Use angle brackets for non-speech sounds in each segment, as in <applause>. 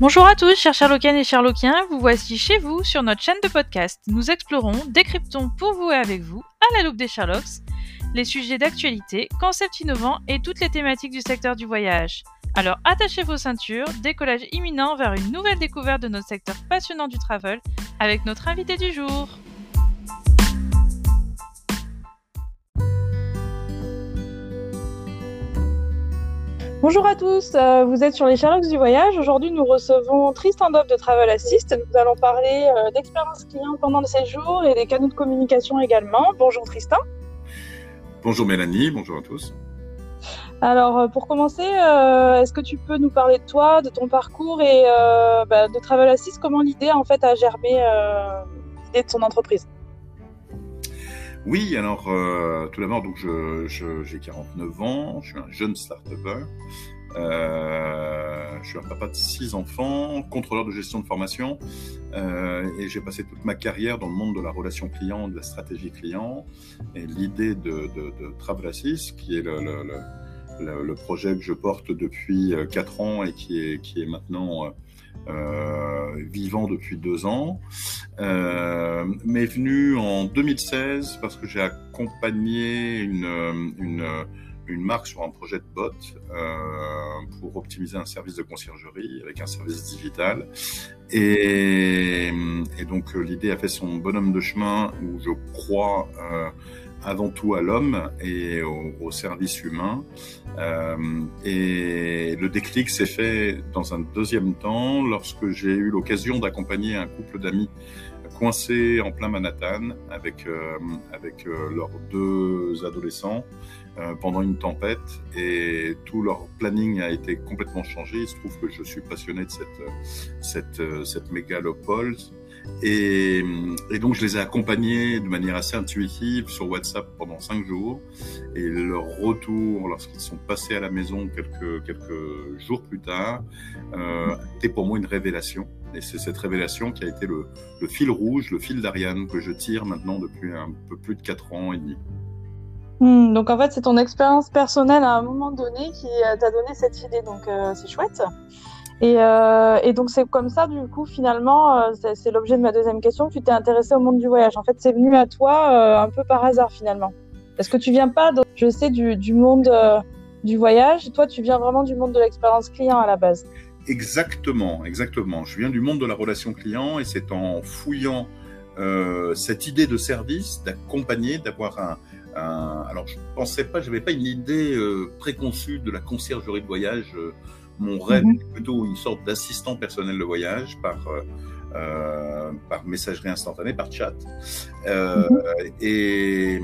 Bonjour à tous, chers Sherlockiennes et Sherlockiens, vous voici chez vous sur notre chaîne de podcast. Nous explorons, décryptons pour vous et avec vous, à la loupe des Sherlocks, les sujets d'actualité, concepts innovants et toutes les thématiques du secteur du voyage. Alors attachez vos ceintures, décollage imminent vers une nouvelle découverte de notre secteur passionnant du travel avec notre invité du jour. Bonjour à tous, euh, vous êtes sur les Sherlocks du voyage. Aujourd'hui, nous recevons Tristan Dobb de Travel Assist. Nous allons parler euh, d'expérience client pendant le séjour et des canaux de communication également. Bonjour Tristan. Bonjour Mélanie, bonjour à tous. Alors, euh, pour commencer, est-ce que tu peux nous parler de toi, de ton parcours et bah, de Travel Assist Comment l'idée en fait a germé l'idée de son entreprise? Oui, alors euh, tout d'abord, donc je, j'ai 49 ans, je suis un jeune start-upper. Euh, je suis un papa de six enfants, contrôleur de gestion de formation, euh, et j'ai passé toute ma carrière dans le monde de la relation client, de la stratégie client. Et l'idée de, de, de Travel Assist, qui est le, le, le, le, projet que je porte depuis euh, quatre ans et qui est, qui est maintenant euh, euh, vivant depuis deux ans, euh, m'est venu en 2016 parce que j'ai accompagné une, une, une, marque sur un projet de bot euh, pour optimiser un service de conciergerie avec un service digital. Et, donc l'idée a fait son bonhomme de chemin où je crois euh, avant tout à l'homme et au, service humain. Euh, et le déclic s'est fait dans un deuxième temps lorsque j'ai eu l'occasion d'accompagner un couple d'amis coincés en plein Manhattan avec, euh, avec euh, leurs deux adolescents euh, pendant une tempête et tout leur planning a été complètement changé. Il se trouve que je suis passionné de cette, cette, cette mégalopole et, donc, je les ai accompagnés de manière assez intuitive sur WhatsApp pendant cinq jours. Et leur retour, lorsqu'ils sont passés à la maison quelques, jours plus tard, euh, était pour moi une révélation. Et c'est cette révélation qui a été le, fil rouge, le fil d'Ariane que je tire maintenant depuis un peu plus de quatre ans et demi. Mmh, donc en fait, c'est ton expérience personnelle à un moment donné qui t'a donné cette idée. Donc euh, c'est chouette. Et, euh, et, donc c'est comme ça, du coup, finalement, euh, c'est l'objet de ma deuxième question. Tu t'es intéressé au monde du voyage. En fait, c'est venu à toi euh, un peu par hasard, finalement. Parce que tu viens pas, donc, je sais, du, du monde euh, du voyage. Toi, tu viens vraiment du monde de l'expérience client à la base. Exactement, exactement. Je viens du monde de la relation client et c'est en fouillant euh, cette idée de service, d'accompagner, d'avoir un, un, Alors, je pensais pas, j'avais pas une idée préconçue de la conciergerie de voyage mon rêve mm -hmm. est plutôt une sorte d'assistant personnel de voyage par, euh, par messagerie instantanée, par chat. Euh, mm -hmm. Et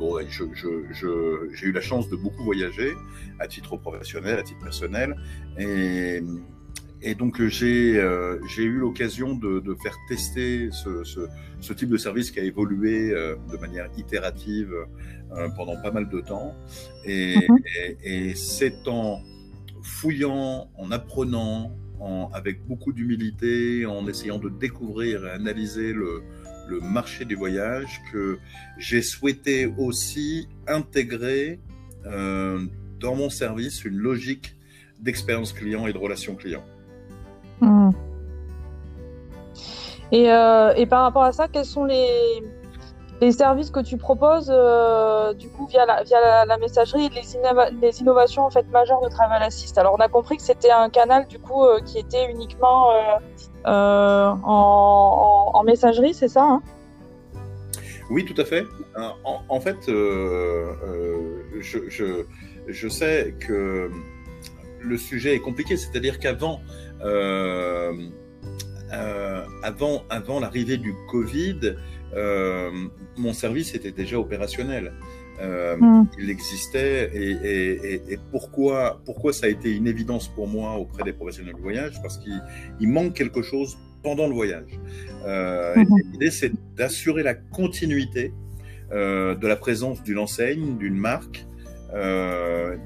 bon, j'ai je, je, eu la chance de beaucoup voyager à titre professionnel, à titre personnel. Et, et donc j'ai euh, eu l'occasion de, de, faire tester ce, ce, ce, type de service qui a évolué euh, de manière itérative euh, pendant pas mal de temps. Et, mm -hmm. et, et c'est en fouillant, en apprenant, en, avec beaucoup d'humilité, en essayant de découvrir et analyser le, marché du voyage, que j'ai souhaité aussi intégrer euh, dans mon service une logique d'expérience client et de relation client. Mmh. Et, euh, et, par rapport à ça, quels sont les, les services que tu proposes euh, du coup via la, via la, messagerie les, les, innovations en fait majeures de Travel Assist. Alors on a compris que c'était un canal du coup euh, qui était uniquement euh, en, messagerie, c'est ça hein? Oui, tout à fait. En, fait, je, je, je, sais que le sujet est compliqué, c'est-à-dire qu'avant avant, avant l'arrivée du Covid, mon service était déjà opérationnel. Euh, mmh. Il existait et, et, et, et, pourquoi, pourquoi ça a été une évidence pour moi auprès des professionnels de voyage? Parce qu'il manque quelque chose pendant le voyage. Euh, mmh. L'idée, c'est d'assurer la continuité euh, de la présence d'une enseigne, d'une marque,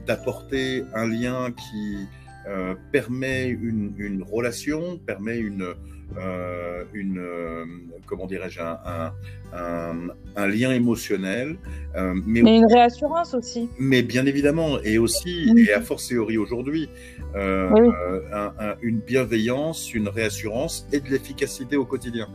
d'apporter un lien qui permet une, une, relation, permet une, euh, une, euh, comment dirais-je, un, un, lien émotionnel. Euh, mais, une réassurance aussi. Mais bien évidemment, et aussi, et a fortiori aujourd'hui, une bienveillance, une réassurance et de l'efficacité au quotidien.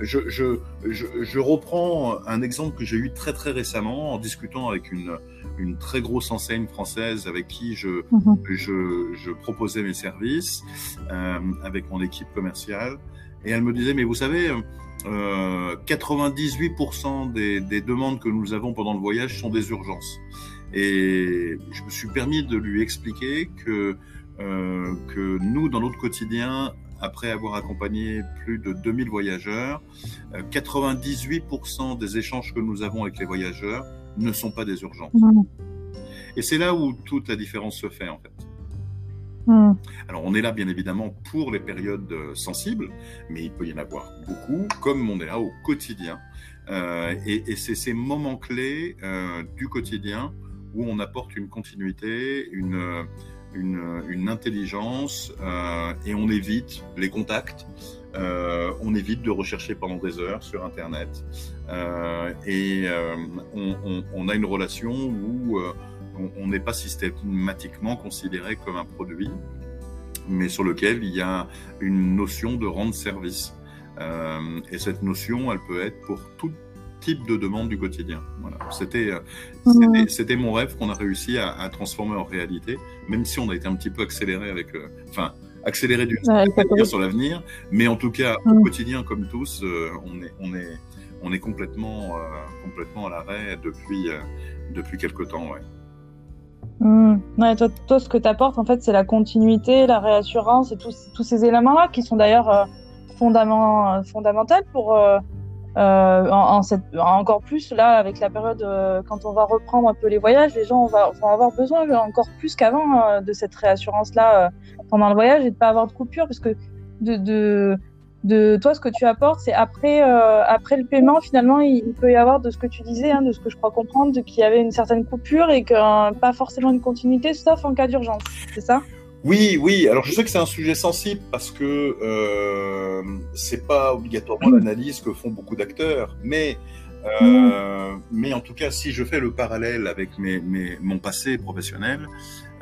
Je, je, je, je, reprends un exemple que j'ai eu très très récemment en discutant avec une, une très grosse enseigne française avec qui je, mhm. je, je, proposais mes services avec mon équipe commerciale. Et elle me disait, mais vous savez, euh, 98% des, des, demandes que nous avons pendant le voyage sont des urgences. Et je me suis permis de lui expliquer que, euh, que nous, dans notre quotidien, après avoir accompagné plus de 2000 voyageurs, 98% euh, des échanges que nous avons avec les voyageurs ne sont pas des urgences. Mmh. Et c'est là où toute la différence se fait, en fait. Hmm. Alors on est là bien évidemment pour les périodes euh, sensibles, mais il peut y en avoir beaucoup, comme on est là au quotidien. Euh, et, c'est ces moments clés euh, du quotidien où on apporte une continuité, une, une, intelligence, et on évite les contacts. On évite de rechercher pendant des heures sur Internet. et on, a une relation où on n'est pas systématiquement considéré comme un produit, mais sur lequel il y a une notion de rendre service. Euh, et cette notion, elle peut être pour tout type de demande du quotidien. Voilà. C'était, euh, c'était, mon rêve qu'on a réussi à, transformer en réalité, même si on a été un petit peu accéléré avec, euh, enfin, accéléré d'une ouais, sur l'avenir, mais en tout cas au mmh. quotidien comme tous, on est, on est, on est complètement, complètement à l'arrêt depuis, depuis quelque temps, ouais. Mmh. Ouais, toi, toi, ce que tu apportes, en fait, c'est la continuité, la réassurance et tous, tous ces éléments-là qui sont d'ailleurs euh, fondamentaux pour, euh, euh, en, cette, encore plus là, avec la période euh, quand on va reprendre un peu les voyages, les gens vont avoir besoin encore plus qu'avant euh, de cette réassurance-là pendant le voyage et de pas avoir de coupure parce que de, de de toi, ce que tu apportes, c'est après, euh, après le paiement, finalement, il, peut y avoir de ce que tu disais, hein, de ce que je crois comprendre, qu'il y avait une certaine coupure et que euh, pas forcément une continuité, sauf en cas d'urgence. C'est ça? Oui, oui. Alors, je sais que c'est un sujet sensible parce que euh, c'est pas obligatoirement l'analyse que font beaucoup d'acteurs, mais euh, mais en tout cas, si je fais le parallèle avec mes, mes, mon passé professionnel,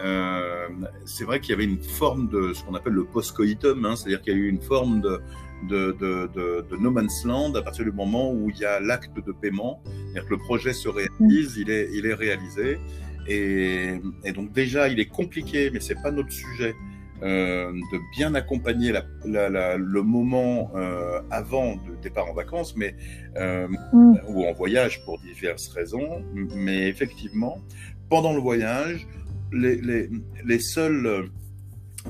euh, c'est vrai qu'il y avait une forme de ce qu'on appelle le post-coitum, hein, c'est-à-dire qu'il y a eu une forme de, de, de, de, de, no man's land à partir du moment où il y a l'acte de paiement, c'est-à-dire que le projet se réalise, il est, il est réalisé. Et, et donc déjà, il est compliqué, mais c'est pas notre sujet. Euh, de bien accompagner la, la, la, le moment euh, avant le départ en vacances, mais euh, mm. ou en voyage pour diverses raisons. Mais effectivement, pendant le voyage, les, les, les seuls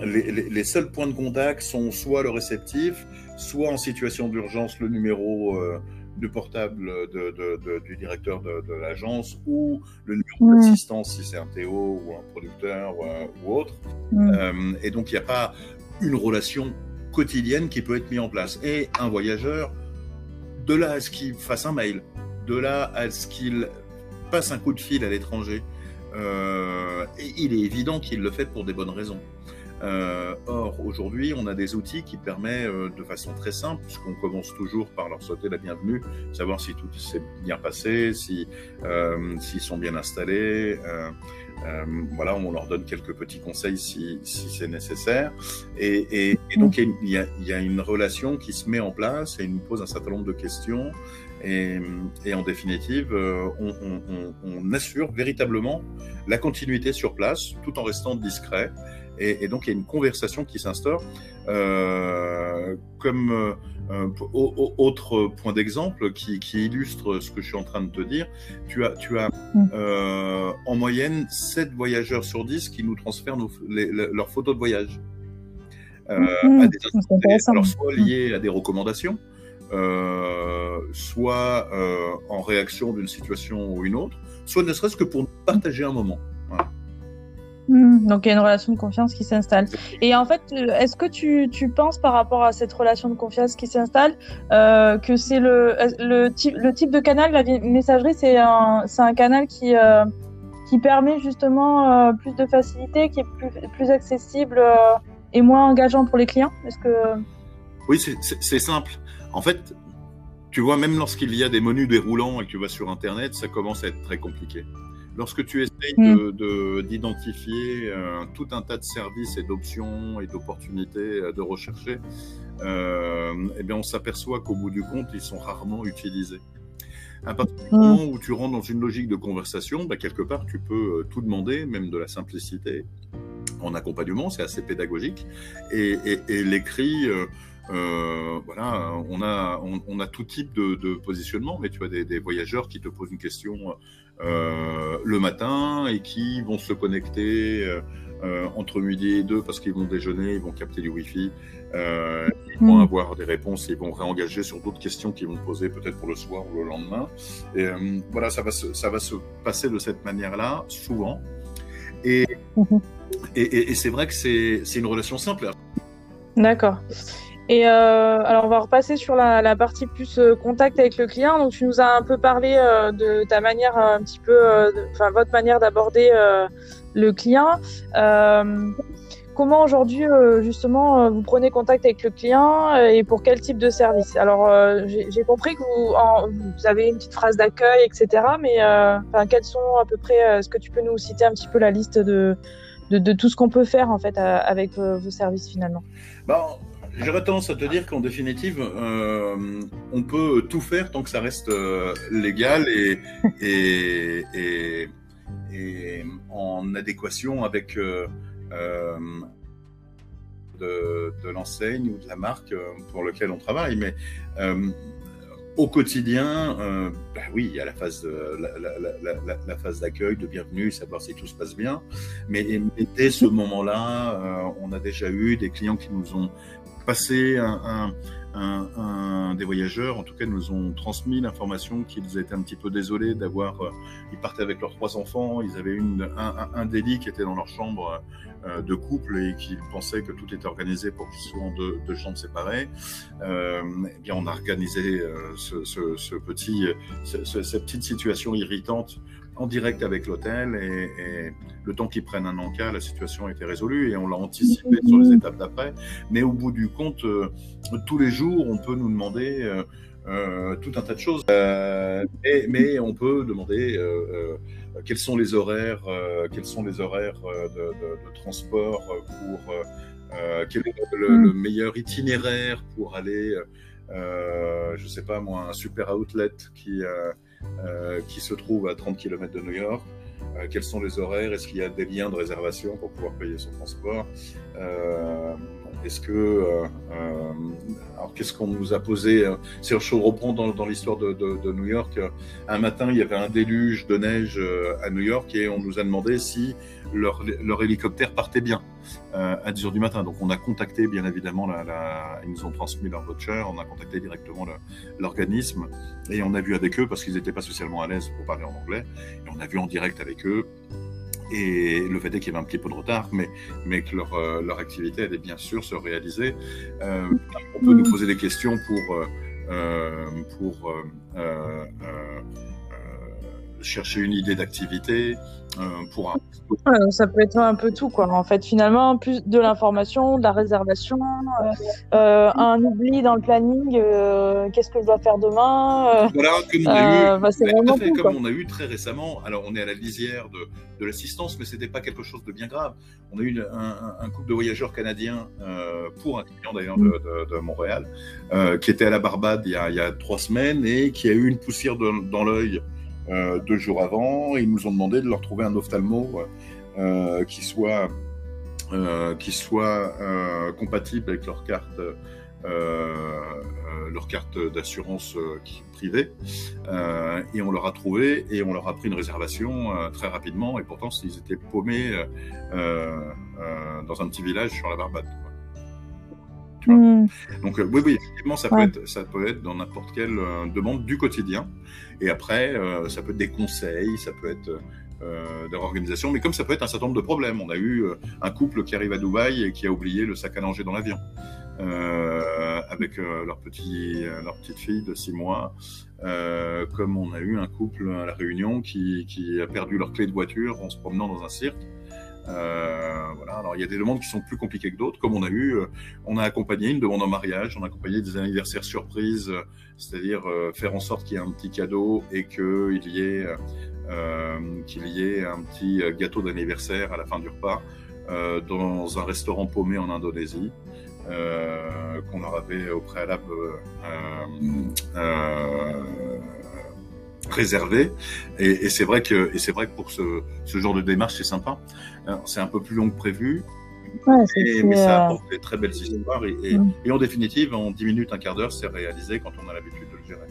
les, les, les, seuls points de contact sont soit le réceptif, soit en situation d'urgence le numéro euh, du portable de, de, de, du directeur de, l'agence ou le numéro mmh. d'assistance si c'est un Théo ou un producteur euh, ou autre. Mmh. Euh, et donc il n'y a pas une relation quotidienne qui peut être mise en place. Et un voyageur, de là à ce qu'il fasse un mail, de là à ce qu'il passe un coup de fil à l'étranger, euh, il est évident qu'il le fait pour des bonnes raisons. Euh, or, aujourd'hui, on a des outils qui permettent euh, de façon très simple, puisqu'on commence toujours par leur souhaiter la bienvenue, savoir si tout s'est bien passé, si euh, s'ils sont bien installés. Euh, voilà, on leur donne quelques petits conseils si, si c'est nécessaire. Et, et, et donc, il y, a, il y, a, une relation qui se met en place et il nous pose un certain nombre de questions. Et, et en définitive, on, on, on, on assure véritablement la continuité sur place, tout en restant discret. Et, et, donc il y a une conversation qui s'instaure. Euh, comme euh, autre point d'exemple qui, qui, illustre ce que je suis en train de te dire, tu as, tu as mm. euh, en moyenne 7 voyageurs sur 10 qui nous transfèrent nos, les, leurs photos de voyage. Mmh, à des alors soit liées à des recommandations, soit en réaction d'une situation ou une autre, soit ne serait-ce que pour partager un moment. Mmh, donc il y a une relation de confiance qui s'installe. Et en fait, euh, est-ce que tu, tu, penses par rapport à cette relation de confiance qui s'installe euh, que c'est le, le, type, le type de canal, la messagerie, c'est un, un canal qui, euh, qui permet justement plus de facilité, qui est plus, plus accessible et moins engageant pour les clients? Est-ce que Oui, c'est simple. En fait, tu vois, même lorsqu'il y a des menus déroulants et que tu vas sur Internet, ça commence à être très compliqué. Lorsque tu essayes mm. d'identifier euh, tout un tas de services et d'options et d'opportunités euh, de rechercher, euh, eh bien on s'aperçoit qu'au bout du compte, ils sont rarement utilisés. À partir du moment où tu rentres dans une logique de conversation, bah, quelque part, tu peux tout demander, même de la simplicité. En accompagnement, c'est assez pédagogique. Et, l'écrit, voilà, on a, on, a tout type de, positionnement, mais tu as des, des, voyageurs qui te posent une question euh, le matin et qui vont se connecter euh, euh, entre midi et deux parce qu'ils vont déjeuner, ils vont capter du Wi-Fi, ils vont mm. avoir des réponses, ils vont réengager sur d'autres questions qu'ils vont poser peut-être pour le soir ou le lendemain. Et voilà, ça va, se, ça va se passer de cette manière-là, souvent. Et, mm-hmm. et, et c'est vrai que c'est une relation simple. D'accord. Et euh, alors, on va repasser sur la, la partie plus euh, contact avec le client. Donc, tu nous as un peu parlé euh, de ta manière, un petit peu, euh, enfin, votre manière d'aborder le client. comment aujourd'hui, justement, vous prenez contact avec le client et pour quel type de service? Alors, j'ai compris que vous, en, vous, avez une petite phrase d'accueil, etc. Mais quels sont à peu près, est-ce que tu peux nous citer un petit peu la liste de, de, de tout ce qu'on peut faire en fait avec vos services finalement? Bon J'aurais tendance à te dire qu'en définitive, euh, on peut tout faire tant que ça reste euh, légal et, et, et, en adéquation avec euh, euh de, de l'enseigne ou de la marque euh, pour laquelle on travaille. Mais au quotidien, euh, bah oui, il y a la phase, la, la, la, la, phase d'accueil, de bienvenue, savoir si tout se passe bien. Mais, mais dès ce moment-là, euh, on a déjà eu des clients qui nous ont passé un, un, un, des voyageurs, en tout cas, nous ont transmis l'information qu'ils étaient un petit peu désolés d'avoir. Euh, ils partaient avec leurs trois enfants, ils avaient une, un, un, délit qui était dans leur chambre euh, de couple et qu'ils pensaient que tout était organisé pour qu'ils soient en deux, deux, chambres séparées. Euh, eh bien, on a organisé euh, ce, ce, ce, petit, ce, cette petite situation irritante en direct avec l'hôtel et, le temps qu'ils prennent un encas, la situation a été résolue et on l'a anticipé sur les étapes d'après. Mais au bout du compte, euh, tous les jours, on peut nous demander euh, euh, tout un tas de choses. Mais, on peut demander quels sont les horaires, quels sont les horaires de, transport pour quel est le, le, meilleur itinéraire pour aller, je sais pas moi, un super outlet qui qui se trouve à 30 km de New York. Euh, quels sont les horaires? Est-ce qu'il y a des liens de réservation pour pouvoir payer son transport? Euh, Est-ce que euh, alors qu'est-ce qu'on nous a posé Si je reprends dans, dans l'histoire de, New York, un matin il y avait un déluge de neige à New York et on nous a demandé si leur, hélicoptère partait bien. euh, à 10 heures du matin. Donc on a contacté bien évidemment, la, la, ils nous ont transmis leur voucher, on a contacté directement l'organisme et on a vu avec eux parce qu'ils n'étaient pas socialement à l'aise pour parler en anglais. Et on a vu en direct avec eux. Et le fait est qu'il y avait un petit peu de retard, mais, mais que leur, euh, leur activité allait bien sûr se réaliser. Euh, on peut nous poser des questions pour, euh, euh pour euh, chercher une idée d'activité, euh, pour un... ça peut être un peu tout, quoi. En fait, finalement, plus de l'information, de la réservation, euh, euh, un oubli dans le planning, qu'est-ce que je dois faire demain. Voilà, comme on a eu, bah, fait, tout, comme on a eu très récemment. Alors, on est à la lisière de, de l'assistance, mais c'était pas quelque chose de bien grave. On a eu un, un couple de voyageurs canadiens pour un client d'ailleurs de, de, de, Montréal, qui était à la Barbade il y, a, il y a trois semaines et qui a eu une poussière de, dans l'œil euh, deux jours avant. Ils nous ont demandé de leur trouver un ophtalmo euh, qui soit, euh, qui soit euh, compatible avec leur carte. leur carte d'assurance privée et on leur a trouvé et on leur a pris une réservation très rapidement et pourtant ils étaient paumés dans un petit village sur la Barbade. Mmh. Donc euh, oui, oui, effectivement, ça, ouais. peut être, ça peut être dans n'importe quelle euh, demande du quotidien. Et après, euh, ça peut être des conseils, ça peut être de l'organisation, mais comme ça peut être un certain nombre de problèmes. On a eu un couple qui arrive à Dubaï et qui a oublié le sac à langer dans l'avion. Avec leur, petit, leur petite fille de six mois, comme on a eu un couple à la Réunion qui, qui a perdu leur clé de voiture en se promenant dans un cirque. Euh, voilà. Alors il y a des demandes qui sont plus compliquées que d'autres, comme on a eu, euh, on a accompagné une demande en mariage, on a accompagné des anniversaires surprises, euh, c'est-à-dire faire en sorte qu'il y ait un petit cadeau et qu'il y ait qu'il y ait un petit gâteau d'anniversaire à la fin du repas dans un restaurant paumé en Indonésie. qu'on leur avait au préalable réservé. Et, et c'est vrai que, et c'est vrai que pour ce, ce genre de démarche, c'est sympa. C'est un peu plus long que prévu. Ouais, mais ça euh, apporte des très belles histoires. Et, et, mm. et, en définitive, en 10 minutes, un quart d'heure, c'est réalisé quand on a l'habitude de le gérer.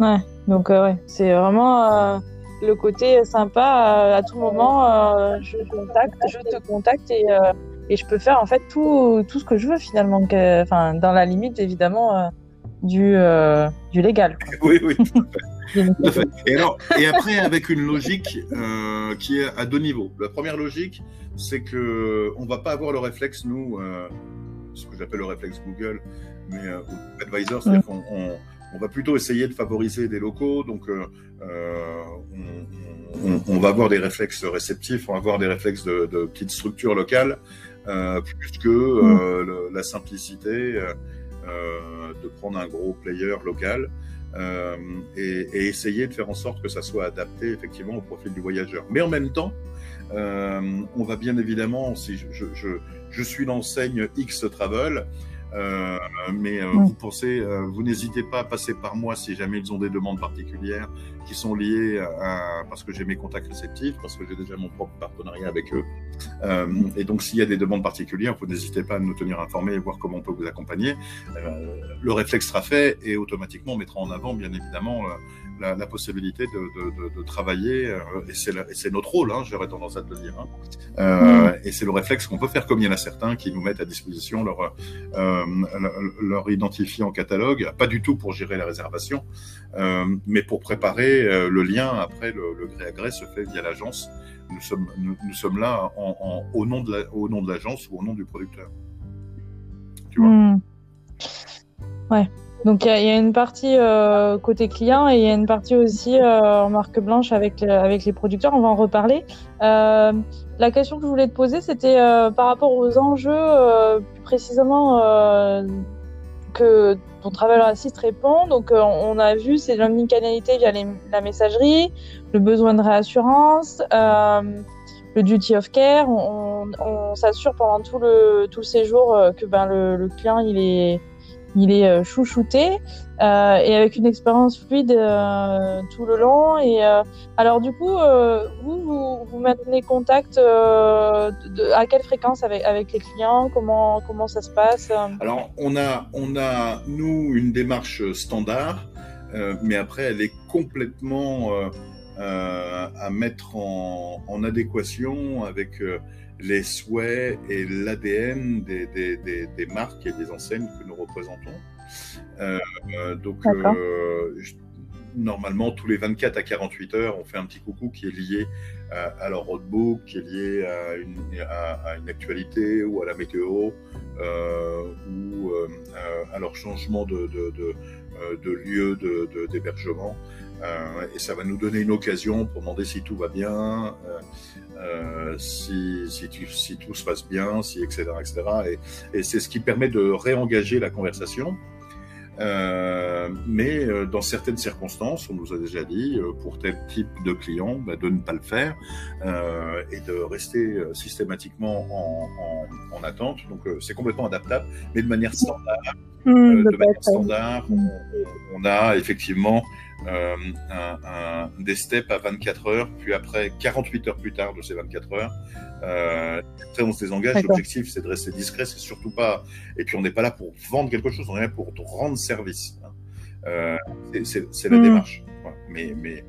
Ouais, donc euh, ouais, c'est vraiment euh, le côté sympa. à tout moment, je, contacte, je te contacte et, et je peux faire en fait tout, tout ce que je veux finalement. Enfin, dans la limite, évidemment du, du légal. <laughs> Oui, oui. <laughs> Et, alors, et après, avec une logique euh, qui est à deux niveaux. La première logique, c'est que on va pas avoir le réflexe, nous, euh, ce que j'appelle le réflexe Google, mais euh, Advisor, c'est-à-dire qu'on on, on, va plutôt essayer de favoriser des locaux. Donc, euh, on, on, va avoir des réflexes réceptifs, on va avoir des réflexes de, de petites structures locales, plus que le, la simplicité. De prendre un gros player local euh, et, et, essayer de faire en sorte que ça soit adapté effectivement au profil du voyageur. Mais en même temps, euh, on va bien évidemment, si je, je, je suis l'enseigne X Travel, euh, mais euh, vous pensez, euh, vous n'hésitez pas à passer par moi si jamais ils ont des demandes particulières qui sont liées à, parce que j'ai mes contacts réceptifs, parce que j'ai déjà mon propre partenariat avec eux. Euh, et donc s'il y a des demandes particulières, vous n'hésitez pas à nous tenir informés et voir comment on peut vous accompagner. le réflexe sera fait et automatiquement on mettra en avant bien évidemment la, possibilité de, de, travailler, euh, et c'est notre rôle, hein, j'aurais tendance à le dire, hein. euh, et c'est le réflexe qu'on peut faire, comme il y en a certains qui nous mettent à disposition leur, euh, leur identifiant catalogue, pas du tout pour gérer la réservation, mais pour préparer le lien, après le, gré à gré se fait via l'agence, nous sommes, nous, sommes là en, en, au nom de l'agence ou au nom du producteur. Tu vois? Mmh. Ouais. Donc il y, y, a une partie euh, côté client et il y a une partie aussi euh, en marque blanche avec euh, avec les producteurs. On va en reparler. Euh, la question que je voulais te poser, c'était euh, par rapport aux enjeux euh, plus précisément que ton Travel Assist répond. Donc on a vu c'est l'omnicanalité via les, la messagerie, le besoin de réassurance. le duty of care, on, on, on s'assure pendant tout le tout le séjour que ben le, le client il est il est euh, chouchouté euh, et avec une expérience fluide euh, tout le long. Et alors du coup, vous, vous, maintenez contact à quelle fréquence avec, les clients? Comment comment ça se passe? Alors on a on a nous une démarche standard, mais après elle est complètement à mettre en adéquation avec les souhaits et l'ADN des, des, des, des, marques et des enseignes que nous représentons. Euh, donc, euh, normalement, tous les 24 à 48 heures, on fait un petit coucou qui est lié à, à leur roadbook, qui est lié à une, à, à une actualité ou à la météo euh, ou euh, à leur changement de, de, de, euh, de lieu d'hébergement. Euh, et ça va nous donner une occasion pour demander si tout va bien, euh, si, tout se passe bien, si etc. etc. Et, c'est ce qui permet de réengager la conversation. Euh, mais euh, dans certaines circonstances, on nous a déjà dit, pour tel type de client, bah, de ne pas le faire et de rester systématiquement en, en, en attente. Donc c'est complètement adaptable, mais de manière standard. Mmh, de manière standard, on, on, a effectivement euh, un, un, des steps à 24 heures, puis après 48 heures plus tard de ces 24 heures, euh, après on se désengage. L'objectif c'est de rester discret, c'est surtout pas. Et puis on n'est pas là pour vendre quelque chose, on est là pour rendre service. Hein. Euh, c'est la mmh. démarche. Ouais. Mais, mais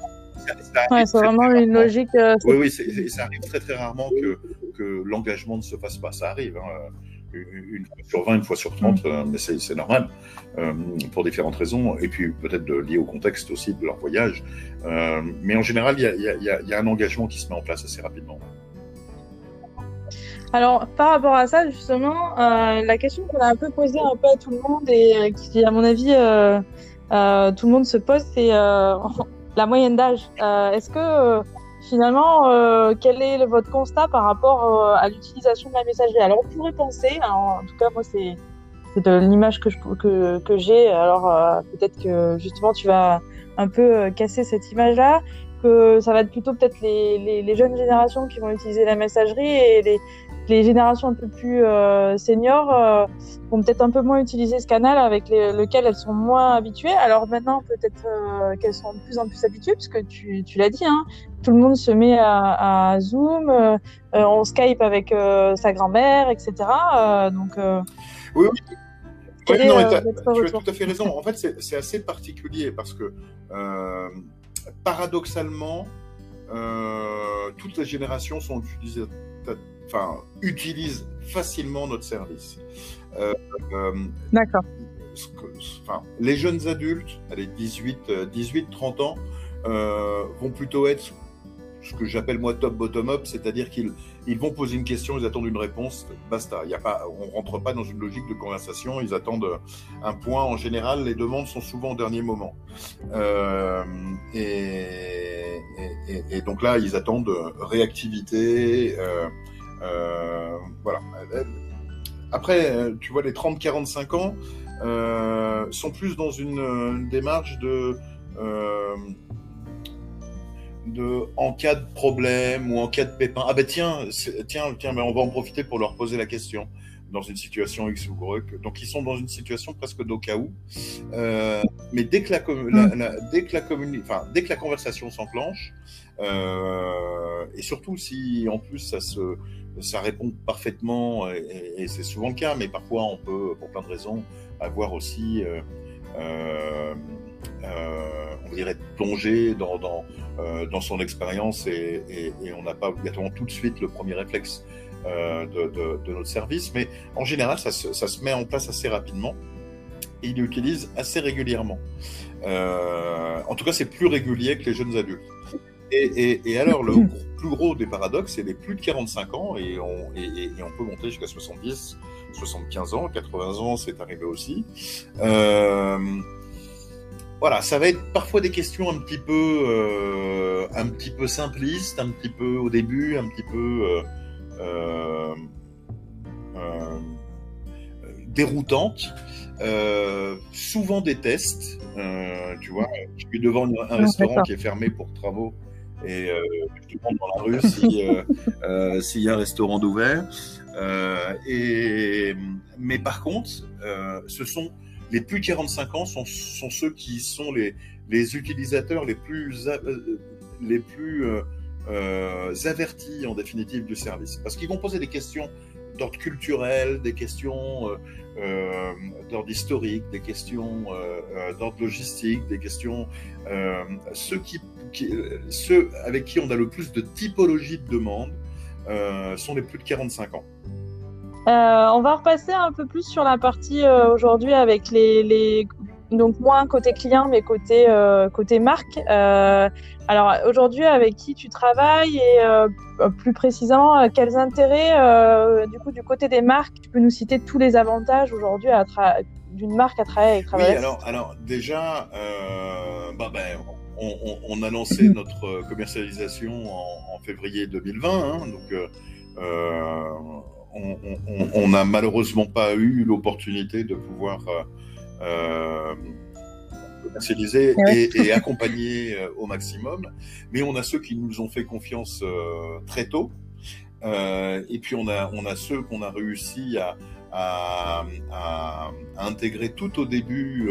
ouais, c'est vraiment une logique. Euh, oui, oui, ça arrive très très rarement que, que l'engagement ne se fasse pas. Ça arrive. Hein une fois sur 20, une fois sur 30, euh, mais c'est normal, euh, pour différentes raisons, et puis peut-être lié au contexte aussi de leur voyage. Euh, mais en général, il y a, y, a, y a, un engagement qui se met en place assez rapidement. Alors, par rapport à ça, justement, euh, la question qu'on a un peu posée un peu à tout le monde et euh, qui, à mon avis, euh, tout le monde se pose, c'est <laughs> la moyenne d'âge. Est-ce que finalement, euh, quel est votre constat par rapport euh, à l'utilisation de la messagerie? Alors, on pourrait penser, en tout cas, moi, c'est l'image que, que, j'ai. Alors, euh, peut-être que justement, tu vas un peu casser cette image-là, que ça va être plutôt peut-être les, les, les, jeunes générations qui vont utiliser la messagerie et les, les générations un peu plus euh, seniors euh, vont peut-être un peu moins utiliser ce canal avec lequel elles sont moins habituées. Alors maintenant, peut-être euh, qu'elles sont de plus en plus habituées, puisque tu, tu l'as dit, hein, tout le monde se met à, à Zoom, on Skype avec sa grand-mère, etc. donc, oui, oui. tu as tout à fait raison. En fait, c'est assez particulier parce que paradoxalement, toutes les générations sont utilisées enfin, utilisent facilement notre service. Euh, euh, D'accord. Enfin, les jeunes adultes, allez, 18, 18 30 ans, euh, vont plutôt être ce que j'appelle moi top bottom up, c'est-à-dire qu'ils ils vont poser une question, ils attendent une réponse, basta. Il y a pas, on rentre pas dans une logique de conversation, ils attendent un point. En général, les demandes sont souvent au dernier moment. Euh, et, et, et, donc là, ils attendent réactivité. Euh, voilà. Après, euh, tu vois, les 30-45 ans euh, sont plus dans une, démarche de, de en cas de problème ou en cas de pépin. Ah ben tiens, tiens, tiens, mais on va en profiter pour leur poser la question dans une situation X ou Y. Donc ils sont dans une situation presque d'au cas où. Euh, mais dès que la, la, dès que la enfin, dès que la conversation s'enclenche, euh, et surtout si en plus ça se ça répond parfaitement, et, c'est souvent le cas, mais parfois on peut, pour plein de raisons, avoir aussi, euh, euh, euh on dirait, plongé dans, dans, dans son expérience et, et, et, on n'a pas obligatoirement tout de suite le premier réflexe de, de, notre service, mais en général, ça se, ça se met en place assez rapidement et il l'utilise assez régulièrement. En tout cas, c'est plus régulier que les jeunes adultes. Et, et, alors, le <laughs> plus gros des paradoxes, c'est les plus de 45 ans, et on, et, on peut monter jusqu'à 70, 75 ans, 80 ans, c'est arrivé aussi. Euh, voilà, ça va être parfois des questions un petit peu, euh, un petit peu simplistes, un petit peu au début, un petit peu euh, déroutantes. Euh, souvent des tests, tu vois, je suis devant un restaurant qui est fermé pour travaux et euh, je demande dans la rue euh, <laughs> euh, s'il y a un restaurant d'ouvert. Euh, et, mais par contre, euh, ce sont les plus de 45 ans sont, sont ceux qui sont les, les utilisateurs les plus, les plus avertis en définitive du service. Parce qu'ils vont poser des questions d'ordre culturel, des questions euh, d'ordre historique, des questions euh, d'ordre logistique, des questions euh, ceux qui euh, ceux avec qui on a le plus de typologie de demande euh, sont les plus de 45 ans. Euh, on va repasser un peu plus sur la partie aujourd'hui avec les, les, donc moins côté client mais côté côté marque. alors aujourd'hui avec qui tu travailles et plus précisément quels intérêts du coup du côté des marques tu peux nous citer tous les avantages aujourd'hui d'une marque à travailler avec Oui alors alors déjà bah, ben, on, a lancé notre commercialisation en, février 2020, hein, donc euh, euh, on n'a malheureusement pas eu l'opportunité de pouvoir euh, commercialiser et, accompagner au maximum, mais on a ceux qui nous ont fait confiance très tôt, et puis on a, on a ceux qu'on a réussi à, à, intégrer tout au début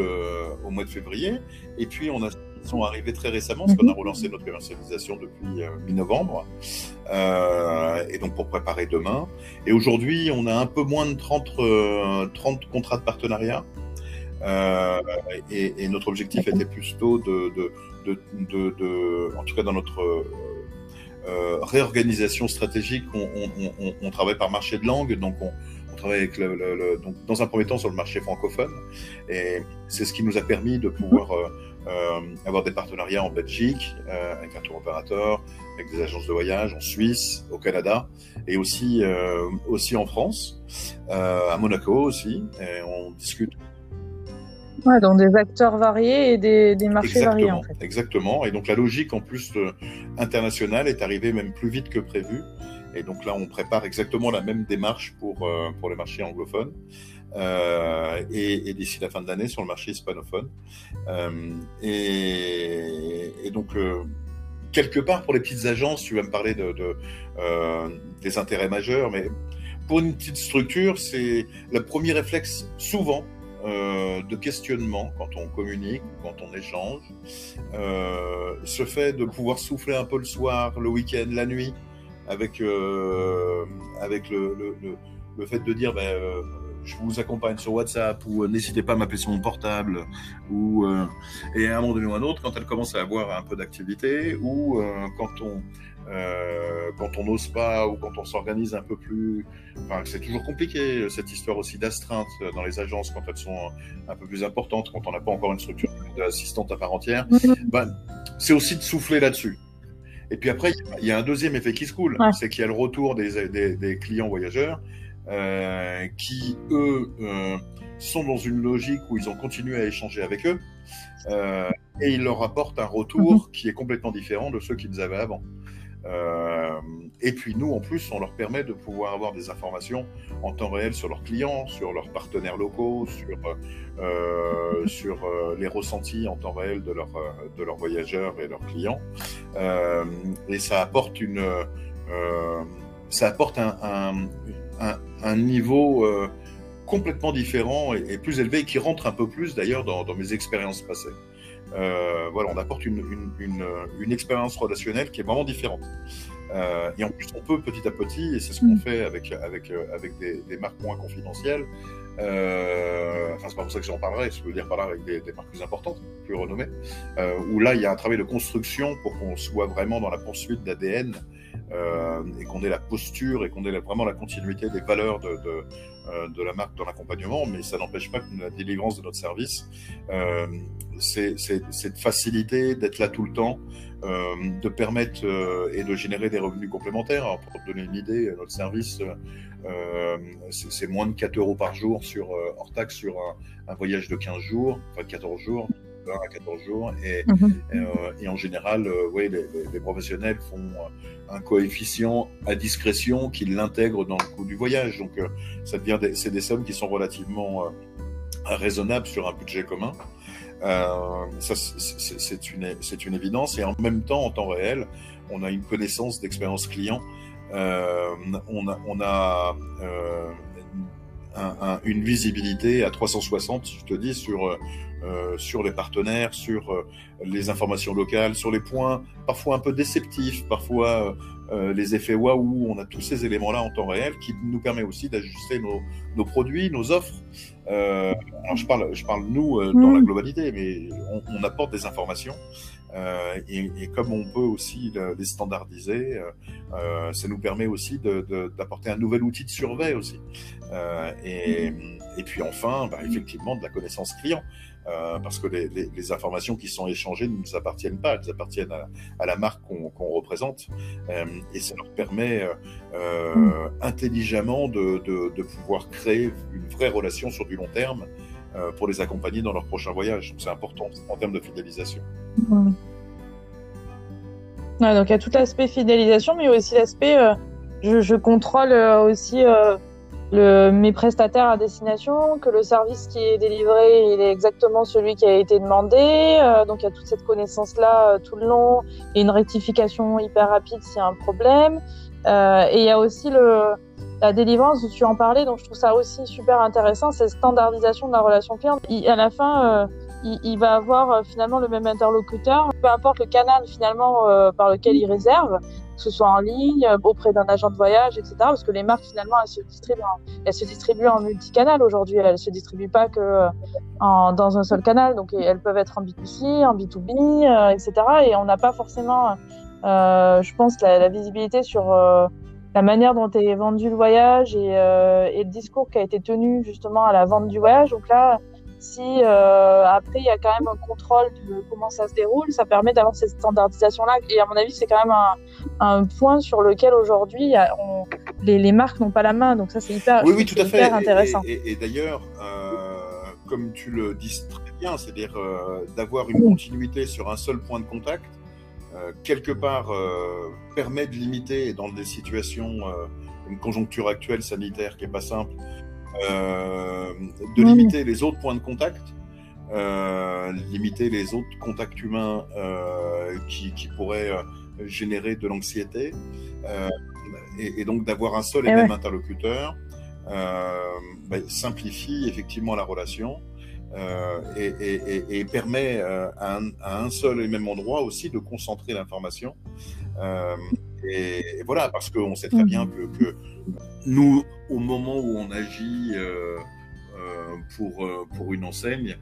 au mois de février. Et puis on a sont arrivés très récemment, parce qu'on a mhm. relancé notre commercialisation depuis euh, mi-novembre, euh, et donc pour préparer demain. Et aujourd'hui, on a un peu moins de 30, 30 euh, contrats de partenariat. Euh, et, et, notre objectif était plutôt de, de, de, de, de en tout cas dans notre réorganisation stratégique, on, on, on, on, travaille par marché de langue, donc on, travaille avec le, le, donc dans un premier temps sur le marché francophone, et c'est ce qui nous a permis de pouvoir euh, avoir des partenariats en Belgique euh, avec un tour opérateur, avec des agences de voyage en Suisse, au Canada et aussi euh, aussi en France, à Monaco aussi. Et on discute Ouais, donc des acteurs variés et des, des marchés variés en fait. Exactement. Et donc la logique en plus internationale est arrivée même plus vite que prévu. Et donc là, on prépare exactement la même démarche pour, euh, pour les marchés anglophones. Euh, et, et d'ici la fin de l'année sur le marché hispanophone. Euh, et, et, donc, euh, quelque part, pour les petites agences, tu vas me parler de, de euh, des intérêts majeurs, mais pour une petite structure, c'est le premier réflexe souvent euh, de questionnement quand on communique, quand on échange, euh, ce fait de pouvoir souffler un peu le soir, le week-end, la nuit, avec, euh, avec le, le, le, le, fait de dire ben, euh, je vous accompagne sur WhatsApp ou euh, n'hésitez pas à m'appeler sur mon portable ou euh, et à un moment donné ou à un autre quand elle commence à avoir un peu d'activité ou euh, quand on euh, quand on n'ose pas ou quand on s'organise un peu plus enfin, c'est toujours compliqué cette histoire aussi d'astreinte dans les agences quand elles sont un peu plus importantes quand on n'a pas encore une structure d'assistante à part entière. Ben, c'est aussi de souffler là-dessus et puis après, il y a un deuxième effet qui se coule, ouais. c'est qu'il y a le retour des, des, des clients voyageurs euh, qui, eux, euh, sont dans une logique où ils ont continué à échanger avec eux euh, et ils leur apportent un retour mm -hmm. qui est complètement différent de ceux qu'ils avaient avant. Euh, et puis nous, en plus, on leur permet de pouvoir avoir des informations en temps réel sur leurs clients, sur leurs partenaires locaux, sur, euh, sur euh, les ressentis en temps réel de, leur, de leurs voyageurs et leurs clients. Et ça apporte, une, ça apporte un, un niveau complètement différent et, et, plus élevé, qui rentre un peu plus d'ailleurs dans, dans mes expériences passées. Euh, voilà, on apporte une, une, une, une, expérience relationnelle qui est vraiment différente. Euh, et en plus, on peut petit à petit, et c'est ce qu'on mmh. fait avec, avec, euh, avec des, des, marques moins confidentielles, euh, enfin, c'est pas pour ça que j'en parlerai, je veux dire par là avec des, des marques plus importantes, plus renommées, euh, où là, il y a un travail de construction pour qu'on soit vraiment dans la poursuite d'ADN euh, et qu'on ait la posture et qu'on ait la, vraiment la continuité des valeurs de, de, de la marque dans l'accompagnement, mais ça n'empêche pas que la délivrance de notre service, euh, c'est de faciliter, d'être là tout le temps, euh, de permettre euh, et de générer des revenus complémentaires. Pour te donner une idée, notre service, euh, c'est moins de 4 euros par jour sur, hors taxe sur un, un, voyage de 15 jours, enfin 14 jours. 1 à 14 jours et, mmh. euh, et en général euh, oui, les, les, les, professionnels font un coefficient à discrétion qui l'intègre dans le coût du voyage donc euh, ça devient c'est des sommes qui sont relativement raisonnables sur un budget commun euh, ça, c'est une, c'est une évidence. Et en même temps, en temps réel, on a une connaissance d'expérience client. Euh, on a, on a euh, un, un, une visibilité à 360, je te dis, sur, euh, sur les partenaires, sur euh, les informations locales, sur les points parfois un peu déceptifs, parfois euh, les effets waouh. On a tous ces éléments-là en temps réel qui nous permet aussi d'ajuster nos, nos, produits, nos offres. Euh, alors je parle, je parle nous euh, dans mmh. la globalité, mais on, on, apporte des informations euh, et, comme on peut aussi le, les standardiser, euh, ça nous permet aussi d'apporter un nouvel outil de surveille aussi. et, puis enfin, bah, effectivement, de la connaissance client. Euh, parce que les, informations qui sont échangées ne nous appartiennent pas, elles appartiennent à, la marque qu'on qu représente, euh, et ça leur permet euh, mm. intelligemment de, pouvoir créer une vraie relation sur du long terme euh, pour les accompagner dans leur prochain voyage. C'est important en termes de fidélisation. Donc il y a tout l'aspect fidélisation, mais aussi l'aspect euh, je, contrôle aussi le, mes prestataires à destination, que le service qui est délivré, il est exactement celui qui a été demandé. Euh, donc il y a toute cette connaissance-là euh, tout le long et une rectification hyper rapide s'il y a un problème. Euh, et il y a aussi le, la délivrance tu en parlais, donc je trouve ça aussi super intéressant, c'est standardisation de la relation client. Il, à la fin, euh, il, il, va avoir euh, finalement le même interlocuteur, peu importe le canal finalement euh, par lequel il réserve que ce soit en ligne, euh, auprès d'un agent de voyage, etc. Parce que les marques, finalement, elles se distribuent en, elles se distribuent en multicanal aujourd'hui. Elles se distribuent pas que euh, en, dans un seul canal. Donc, elles peuvent être en B2C, en B2B, euh, etc. Et on n'a pas forcément, je pense, la, la visibilité sur la manière dont est vendu le voyage et, et, le discours qui a été tenu justement à la vente du voyage. Donc là, si euh, après il y a quand même un contrôle de comment ça se déroule, ça permet d'avoir cette standardisation-là. Et à mon avis, c'est quand même un, un, point sur lequel aujourd'hui les, les, marques n'ont pas la main. Donc ça, c'est hyper, oui, oui, tout à fait. intéressant. Et, et, et d'ailleurs, euh, comme tu le dis très bien, c'est-à-dire d'avoir une continuité sur un seul point de contact, quelque part permet de limiter dans des situations, une conjoncture actuelle sanitaire qui est pas simple, de limiter les autres points de contact euh, limiter les autres contacts humains euh, qui, qui, pourraient euh, générer de l'anxiété, et, et, donc d'avoir un seul et, eh même interlocuteur ben, simplifie effectivement la relation. Euh, et, et, et, permet euh, à, un, seul et même endroit aussi de concentrer l'information. Euh, et, voilà, parce qu'on sait très bien que, nous, au moment où on agit pour, pour une enseigne,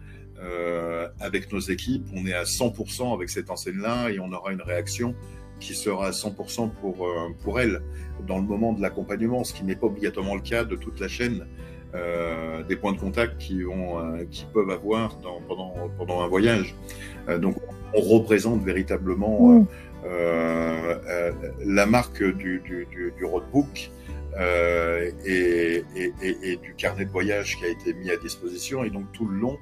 avec nos équipes, on est à 100% avec cette enseigne-là et on aura une réaction qui sera à 100% pour, pour elle dans le moment de l'accompagnement, ce qui n'est pas obligatoirement le cas de toute la chaîne euh, des points de contact qui, ont, euh, qui peuvent avoir dans, pendant, pendant un voyage. Euh, donc on représente véritablement mmh. la marque du, du, du, du roadbook euh, et, du carnet de voyage qui a été mis à disposition. Et donc tout le long,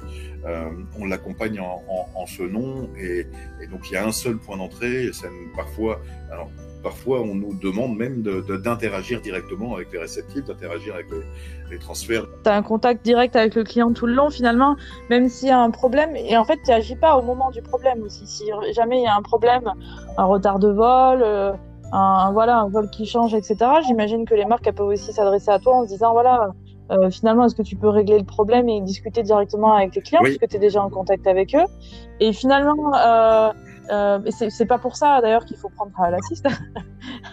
euh, on l'accompagne en, en, ce nom. Et, donc il y a un seul point d'entrée. Parfois, alors, parfois on nous demande même d'interagir directement avec les réceptifs, d'interagir avec les, les transferts. Tu as un contact direct avec le client tout le long finalement, même s'il y a un problème. Et en fait, tu n'agis pas au moment du problème aussi. Si jamais il y a un problème, un retard de vol, euh, un, voilà, un vol qui change, etc. J'imagine que les marques elles peuvent aussi s'adresser à toi en se disant voilà, euh, finalement, est-ce que tu peux régler le problème et discuter directement avec tes clients puisque tu es déjà en contact avec eux. Et finalement, euh, euh, c'est pas pour ça d'ailleurs qu'il faut prendre à l'assist,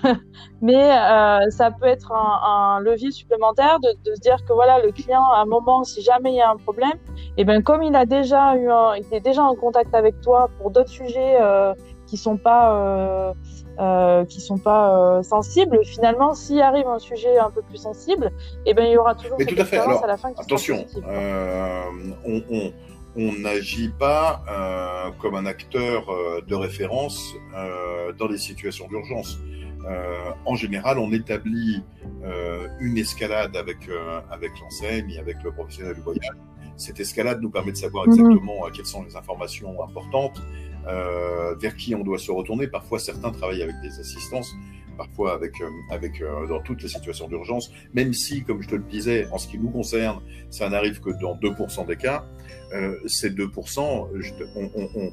<laughs> mais euh, ça peut être un, un levier supplémentaire de, de, se dire que voilà, le client, à un moment, si jamais il y a un problème, et eh ben comme il a déjà eu, un, il est déjà en contact avec toi pour d'autres sujets qui sont pas euh, euh, qui sont pas euh, sensibles. Finalement, s'il arrive un sujet un peu plus sensible, eh ben il y aura toujours Mais cette tout à, fait. Alors, à la fin qui attention, euh, on n'agit pas euh, comme un acteur euh, de référence euh, dans les situations d'urgence. en général, on établit une escalade avec avec l'enseigne, avec le professionnel du voyage. Cette escalade nous permet de savoir mhm. exactement mmh. quelles sont les informations importantes, euh, vers qui on doit se retourner. Parfois, certains travaillent avec des assistances, parfois avec, euh, avec euh, dans toutes les situations d'urgence, même si, comme je te le disais, en ce qui nous concerne, ça n'arrive que dans 2% des cas. Euh, ces 2%, je te, on, on,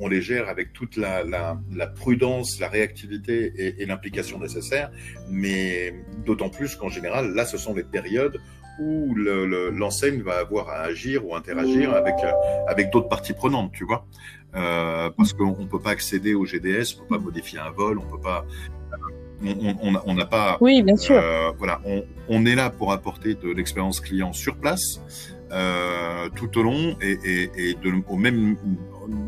on, les gère avec toute la, la, la prudence, la réactivité et, et l'implication nécessaire, mais d'autant plus qu'en général, là, ce sont les périodes où l'enseigne le, va avoir à agir ou interagir avec, euh, avec d'autres parties prenantes, tu vois. Euh, parce qu'on ne peut pas accéder au GDS, on ne peut pas modifier un vol, on peut pas. On n'a pas. Oui, bien sûr. Euh, voilà, on, on, est là pour apporter de l'expérience client sur place euh, tout au long et, et, et de, au même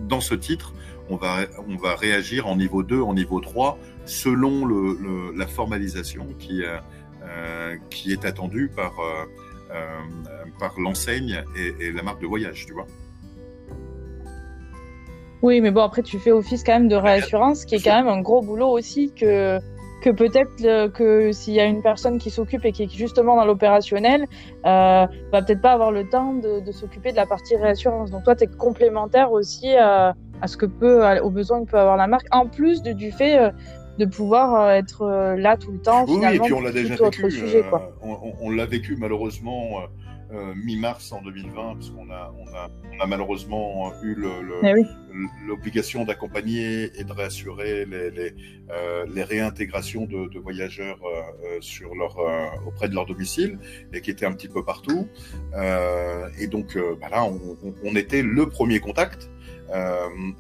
dans ce titre, on va on va réagir en niveau 2, en niveau 3 selon le, le la formalisation qui euh, euh, qui est attendu par, euh, euh, par l'enseigne et, et la marque de voyage, tu vois. Oui, mais bon, après, tu fais office quand même de réassurance, qui est quand même un gros boulot aussi que, que peut-être que s'il y a une personne qui s'occupe et qui est justement dans l'opérationnel, euh, va peut-être pas avoir le temps de, de s'occuper de la partie réassurance. Donc toi, tu es complémentaire aussi euh, à ce que peut, aux besoins que peut avoir la marque, en plus de, du fait euh, de pouvoir euh, être euh, là tout le temps. Oui, et puis on l'a déjà vécu. Sujet, euh, on, on l'a vécu malheureusement euh, mi-mars en 2020, parce qu'on a, on a, on a malheureusement eu l'obligation le, oui. d'accompagner et de réassurer les, les, euh, les réintégrations de, de voyageurs euh, sur leur, auprès de leur domicile et qui étaient un petit peu partout. et donc bah là, on, on, était le premier contact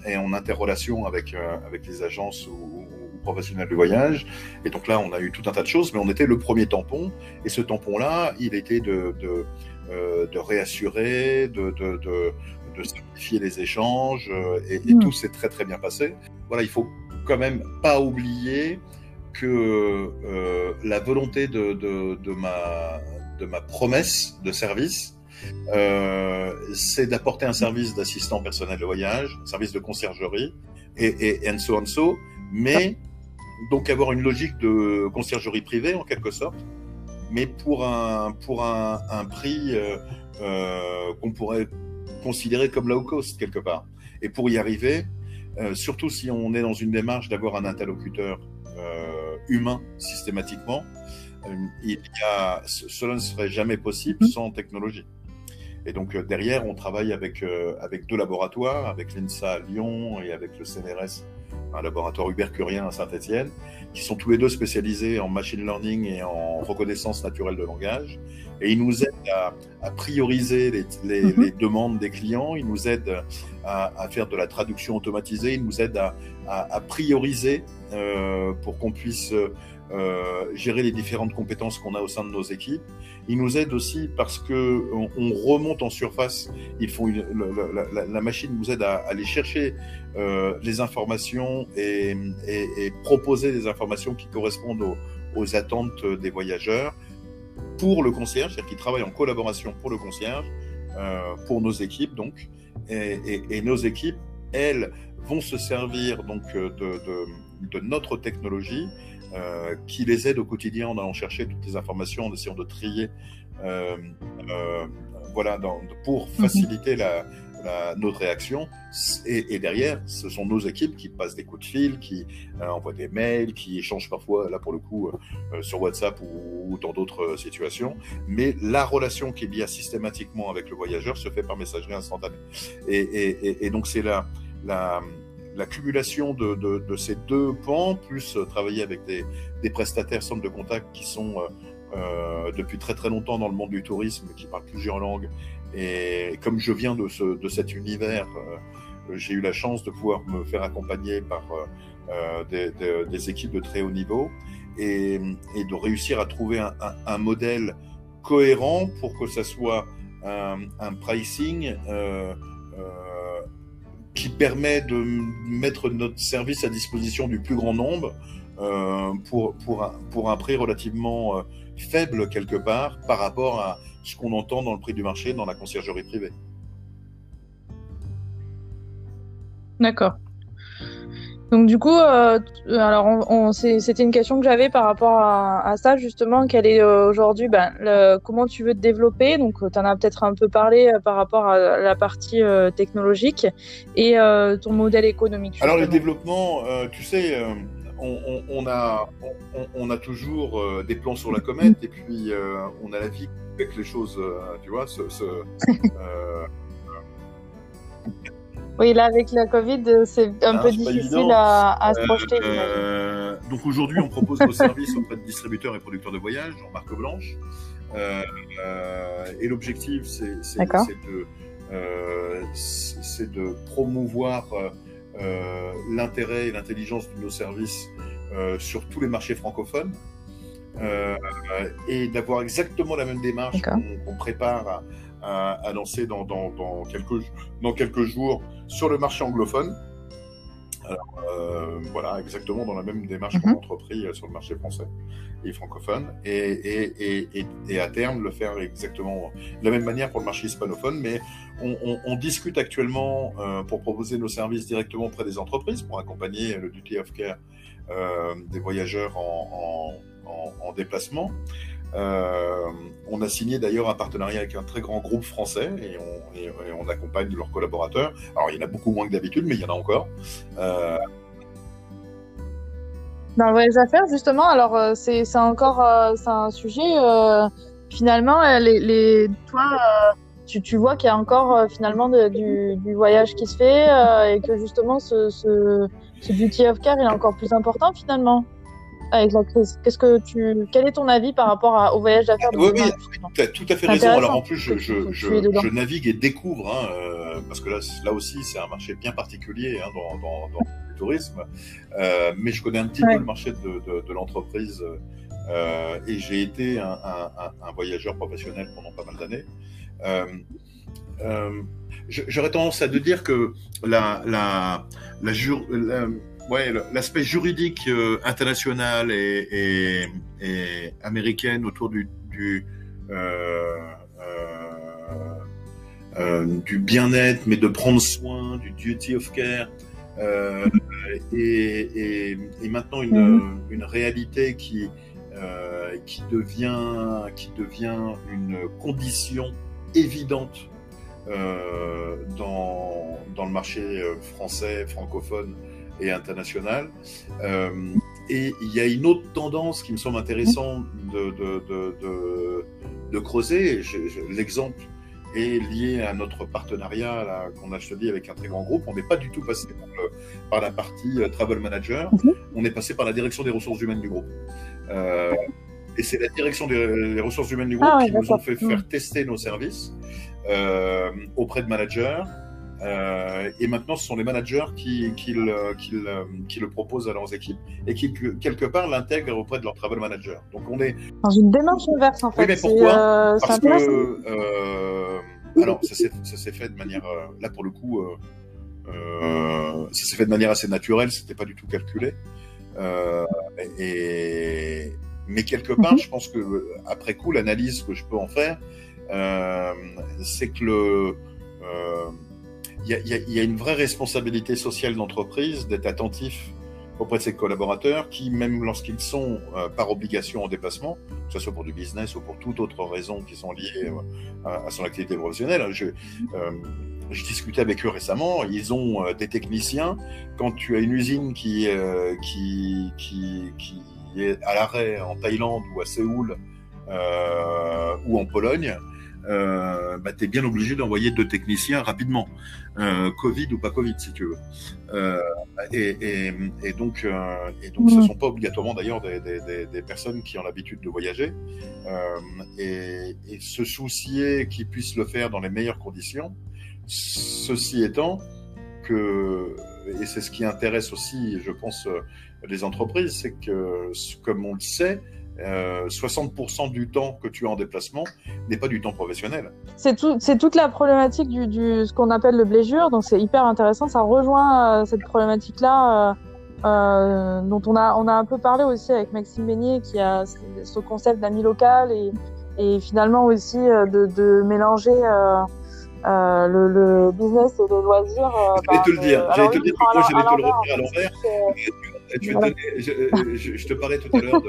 et en interrelation avec, avec les agences ou, professionnels de voyage. Et donc là, on a eu tout un tas de choses, mais on était le premier tampon. Et ce tampon-là, il était de, de, euh, de réassurer, de, de, de, simplifier les échanges, euh, et, et mmh. tout s'est très très bien passé. Voilà, il faut quand même pas oublier que euh, la volonté de, de, de, ma, de ma promesse de service, euh, c'est d'apporter un service d'assistant personnel de voyage, service de conciergerie, et, et, and so and so, mais donc avoir une logique de conciergerie privée en quelque sorte, mais pour un, pour un, un prix euh, euh, qu'on pourrait considéré comme low cost quelque part. Et pour y arriver, surtout si on est dans une démarche d'avoir un interlocuteur humain systématiquement, il y a, cela ne serait jamais possible mmh. sans technologie. Et donc derrière, on travaille avec, avec deux laboratoires, avec l'INSA à Lyon et avec le CNRS un laboratoire Ubercurien à Saint-Etienne, qui sont tous les deux spécialisés en machine learning et en reconnaissance naturelle de langage. Et ils nous aident à, prioriser les, mhm. les, demandes des clients, ils nous aident à, à, faire de la traduction automatisée, ils nous aident à, prioriser euh, pour qu'on puisse euh, gérer les différentes compétences qu'on a au sein de nos équipes. Ils nous aident aussi parce que on, remonte en surface. Ils font la, la, machine nous aide à, aller chercher euh, les informations et, proposer des informations qui correspondent aux, attentes des voyageurs pour le concierge, c'est-à-dire qu'ils travaillent en collaboration pour le concierge, euh, pour nos équipes donc, et, nos équipes, elles, vont se servir donc de notre technologie euh, qui les aide au quotidien en allant chercher toutes les informations, en essayant de trier, euh, euh, voilà, dans, pour mhm. faciliter la, la, notre réaction. Et, et, derrière, ce sont nos équipes qui passent des coups de fil, qui euh, envoient des mails, qui échangent parfois, là pour le coup, euh, sur WhatsApp ou, ou dans d'autres situations. Mais la relation qu'il y a systématiquement avec le voyageur se fait par messagerie instantanée. Et, et, et donc c'est la, la l'accumulation de, de, ces deux pans, plus euh, travailler avec des, prestataires centres de contact qui sont euh, euh, depuis très très longtemps dans le monde du tourisme, qui parlent plusieurs langues. Et comme je viens de, ce, de cet univers, j'ai eu la chance de pouvoir me faire accompagner par des, équipes de très haut niveau et, de réussir à trouver un, modèle cohérent pour que ça soit un, pricing qui permet de mettre notre service à disposition du plus grand nombre euh, pour, pour, un, pour un prix relativement euh, faible quelque part par rapport à ce qu'on entend dans le prix du marché dans la conciergerie privée. D'accord. Donc du coup, euh, alors on, on, c'était une question que j'avais par rapport à, à, ça justement. Quelle est euh, aujourd'hui, ben, le, comment tu veux te développer Donc tu en as peut-être un peu parlé euh, par rapport à la partie euh, technologique et euh, ton modèle économique. Justement. Alors le développement, tu sais, on, on, on, a, on, a toujours des plans sur la comète et puis on a la vie avec les choses, tu vois, ce, ce Oui, là, avec la Covid, c'est un ah, peu difficile à, à, se projeter. Euh, donc aujourd'hui, on propose nos services auprès de distributeurs et producteurs de voyages en marque blanche. Euh, euh, et l'objectif, c'est de, euh, de promouvoir euh, l'intérêt et l'intelligence de nos services euh, sur tous les marchés francophones. et d'avoir exactement la même démarche qu'on qu prépare à, à, à lancer dans, dans, dans, quelques, dans quelques jours sur le marché anglophone. Alors, euh, voilà, exactement dans la même démarche mm -hmm. qu'on a entrepris euh, sur le marché français et francophone, et, et, et, et, à terme le faire exactement de la même manière pour le marché hispanophone. Mais on, on, on discute actuellement euh, pour proposer nos services directement auprès des entreprises, pour accompagner le duty of care euh, des voyageurs en, en, en, en déplacement. Euh, on a signé d'ailleurs un partenariat avec un très grand groupe français et on, accompagne leurs collaborateurs. Alors il y en a beaucoup moins que d'habitude, mais il y en a encore. Euh... Dans les affaires, justement, alors euh, c'est encore euh, un sujet. Finalement, toi, tu, vois qu'il y a encore finalement du, voyage qui se fait et que justement ce, ce, duty of care est encore plus important finalement avec la crise. Qu'est-ce que tu, quel est ton avis par rapport à, au voyage d'affaires Oui, oui, tu as tout à fait raison. Alors en plus, je, je, je, je navigue et découvre, hein, euh, parce que là, là aussi, c'est un marché bien particulier hein, dans, dans, dans, le tourisme. Euh, mais je connais un petit ouais. peu le marché de, de, de l'entreprise euh, et j'ai été un, un, un, voyageur professionnel pendant pas mal d'années. Euh, euh, J'aurais tendance à te dire que la, la, la, la ouais, l'aspect juridique euh, international et, et, et, américaine autour du, du, euh, euh, du bien-être, mais de prendre soin, du duty of care, et, et, maintenant une, une réalité qui, qui, devient, qui devient une condition évidente dans, dans, le marché français, francophone et international. et il y a une autre tendance qui me semble intéressante de, de, de, de creuser. L'exemple est lié à notre partenariat qu'on a choisi avec un très grand groupe. On n'est pas du tout passé par, la partie euh, Travel Manager, mhm. on est passé par la direction des ressources humaines du groupe. Euh, et c'est la direction des ressources humaines du groupe ah qui nous ont fait faire mhm. tester nos services euh, auprès de managers, euh, et maintenant, ce sont les managers qui, qui, le, qui, le, qui, le, proposent à leurs équipes et qui, quelque part, l'intègrent auprès de leur travel manager. Donc, on est. Dans une démarche inverse, en fait. Oui, mais pourquoi? euh, Parce que. Euh, alors, ça s'est fait de manière. Euh, là, pour le coup, euh, ça s'est fait de manière assez naturelle, c'était pas du tout calculé. et. Mais quelque part, mhm. je pense que après coup, l'analyse que je peux en faire, c'est que le, il y, a une vraie responsabilité sociale d'entreprise d'être attentif auprès de ses collaborateurs qui, même lorsqu'ils sont euh, par obligation en déplacement, que ce soit pour du business ou pour toute autre raison qui sont liées euh, à, son activité professionnelle, je, euh, je, discutais avec eux récemment, ils ont des techniciens. Quand tu as une usine qui, qui, qui, qui est à l'arrêt en Thaïlande ou à Séoul ou en Pologne, euh, bah, tu es bien obligé d'envoyer deux techniciens rapidement, euh, Covid ou pas Covid si tu veux. Euh, et, et, donc, euh, et donc ce ne mm. sont pas obligatoirement d'ailleurs des, des, des, personnes qui ont l'habitude de voyager. Euh, et, et, se soucier qu'ils puissent le faire dans les meilleures conditions. Ceci étant que, et c'est ce qui intéresse aussi, je pense, les entreprises, c'est que, comme on le sait, 60% euh, du temps que tu as en déplacement n'est pas du temps professionnel. C'est tout, toute la problématique du, du ce qu'on appelle le blégure, donc c'est hyper intéressant. Ça rejoint euh, cette problématique-là. Euh, euh, dont on a, on a un peu parlé aussi avec Maxime Beignet, qui a ce concept d'amis local et, et, finalement aussi de, de mélanger euh, euh, le, le, business et le loisir. J'allais te le dire, j'allais te le dire, j'allais te le retenir à l'envers. Je, je, te parlais tout à l'heure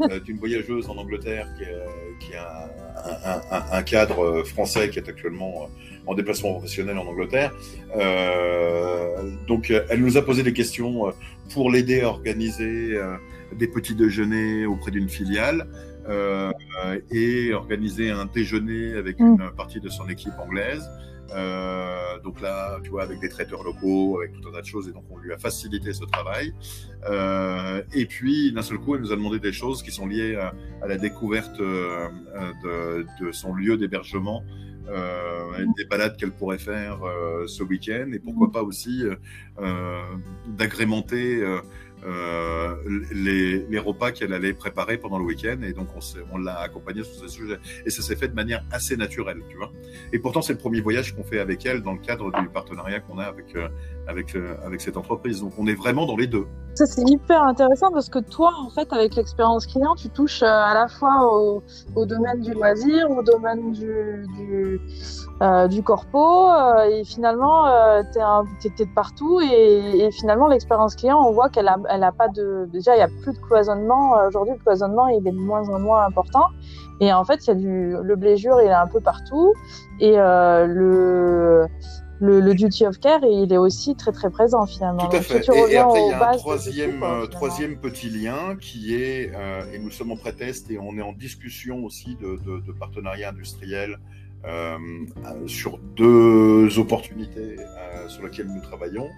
euh, d'une voyageuse en Angleterre qui, qui a un, un, un, cadre français qui est actuellement en déplacement professionnel en Angleterre. Euh, donc, elle nous a posé des questions euh, pour l'aider à organiser euh, des petits déjeuners auprès d'une filiale. Euh, et organiser un déjeuner avec mm. une partie de son équipe anglaise. Euh, donc là, tu vois, avec des traiteurs locaux, avec tout un tas de choses, et donc on lui a facilité ce travail. Euh, et puis, d'un seul coup, elle nous a demandé des choses qui sont liées à, à la découverte euh, de, de, son lieu d'hébergement, euh, des balades qu'elle pourrait faire euh, ce week-end, et pourquoi pas aussi d'agrémenter euh, les, les, repas qu'elle allait préparer pendant le week-end et donc on, on l'a accompagnée sur ce sujet. Et ça s'est fait de manière assez naturelle tu vois. Et pourtant c'est le premier voyage qu'on fait avec elle dans le cadre du partenariat qu'on a avec euh, avec euh, avec cette entreprise. Donc on est vraiment dans les deux. Ça c'est hyper intéressant parce que toi en fait avec l'expérience client tu touches à la fois au, domaine du loisir au domaine du, du euh, corpo euh, et finalement euh, tu es, de partout et, finalement l'expérience client on voit qu'elle a, elle a pas de déjà il y a plus de cloisonnement euh, aujourd'hui le cloisonnement il est de moins en moins important. Et en fait y a du le bléjure il est un peu partout. Et le le, le, duty of care et il est aussi très très présent finalement. Tout à fait. et, après, il y a un troisième, troisième petit lien qui est, euh, et nous sommes en pré-test et on est en discussion aussi de, de, de partenariat industriel euh, sur deux opportunités euh, sur lesquelles nous travaillons,